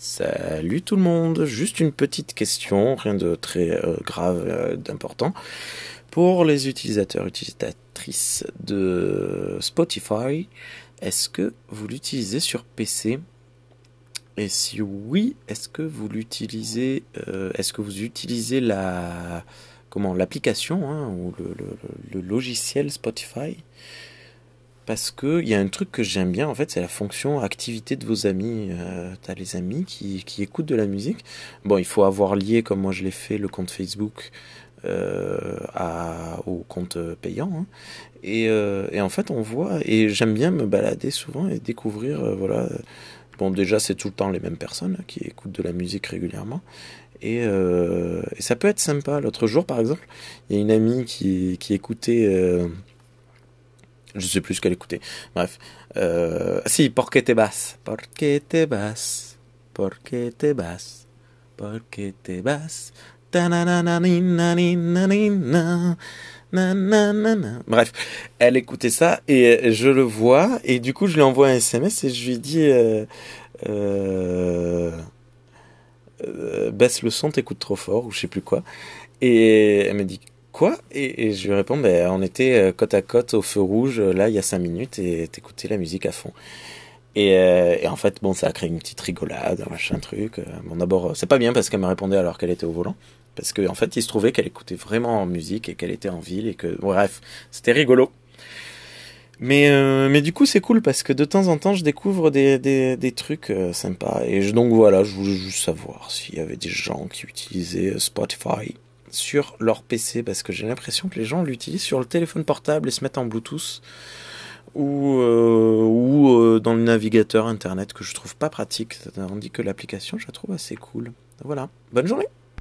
Salut tout le monde, juste une petite question, rien de très euh, grave, euh, d'important. Pour les utilisateurs, utilisatrices de Spotify, est-ce que vous l'utilisez sur PC Et si oui, est-ce que vous l'utilisez euh, Est-ce que vous utilisez la comment l'application hein, ou le, le, logiciel Spotify? Parce que il y a un truc que j'aime bien en fait, c'est la fonction activité de vos amis. Euh, T'as les amis qui, qui écoutent de la musique. Bon, il faut avoir lié, comme moi je l'ai fait, le compte Facebook euh, au compte payant. Hein. Et, euh, et, en fait, on voit, et j'aime bien me balader souvent et découvrir, euh, voilà. Bon, déjà, c'est tout le temps les mêmes personnes là, qui écoutent de la musique régulièrement. Et, et, ça peut être sympa. L'autre jour, par exemple, il y a une amie qui, qui écoutait je sais plus ce qu'elle écoutait. Bref. Euh, si, Porque te vas? Porque te vas? Porque te vas? Porque te vas? Bref, elle écoutait ça et je le vois et du coup je lui envoie un SMS et je lui dis euh, euh, euh, baisse le son, t'écoutes trop fort ou je sais plus quoi et elle me dit Et, je lui réponds, ben, on était euh, côte à côte au feu rouge, euh, là, il y a cinq minutes, et t'écoutais la musique à fond. Et, euh, en fait, bon, ça a créé une petite rigolade, machin truc. Bon, d'abord, c'est pas bien parce qu'elle me répondait alors qu'elle était au volant. Parce qu'en en fait, il se trouvait qu'elle écoutait vraiment en musique et qu'elle était en ville et que, bref, c'était rigolo. Mais, mais du coup, c'est cool parce que de temps en temps, je découvre des, des, trucs sympas. Et je, donc voilà, je voulais juste savoir s'il y avait des gens qui utilisaient Spotify sur leur PC parce que j'ai l'impression que les gens l'utilisent sur le téléphone portable et se mettent en Bluetooth ou, euh, ou euh, dans le navigateur internet que je trouve pas pratique. Tandis que l'application, je la trouve assez cool. Voilà. Bonne journée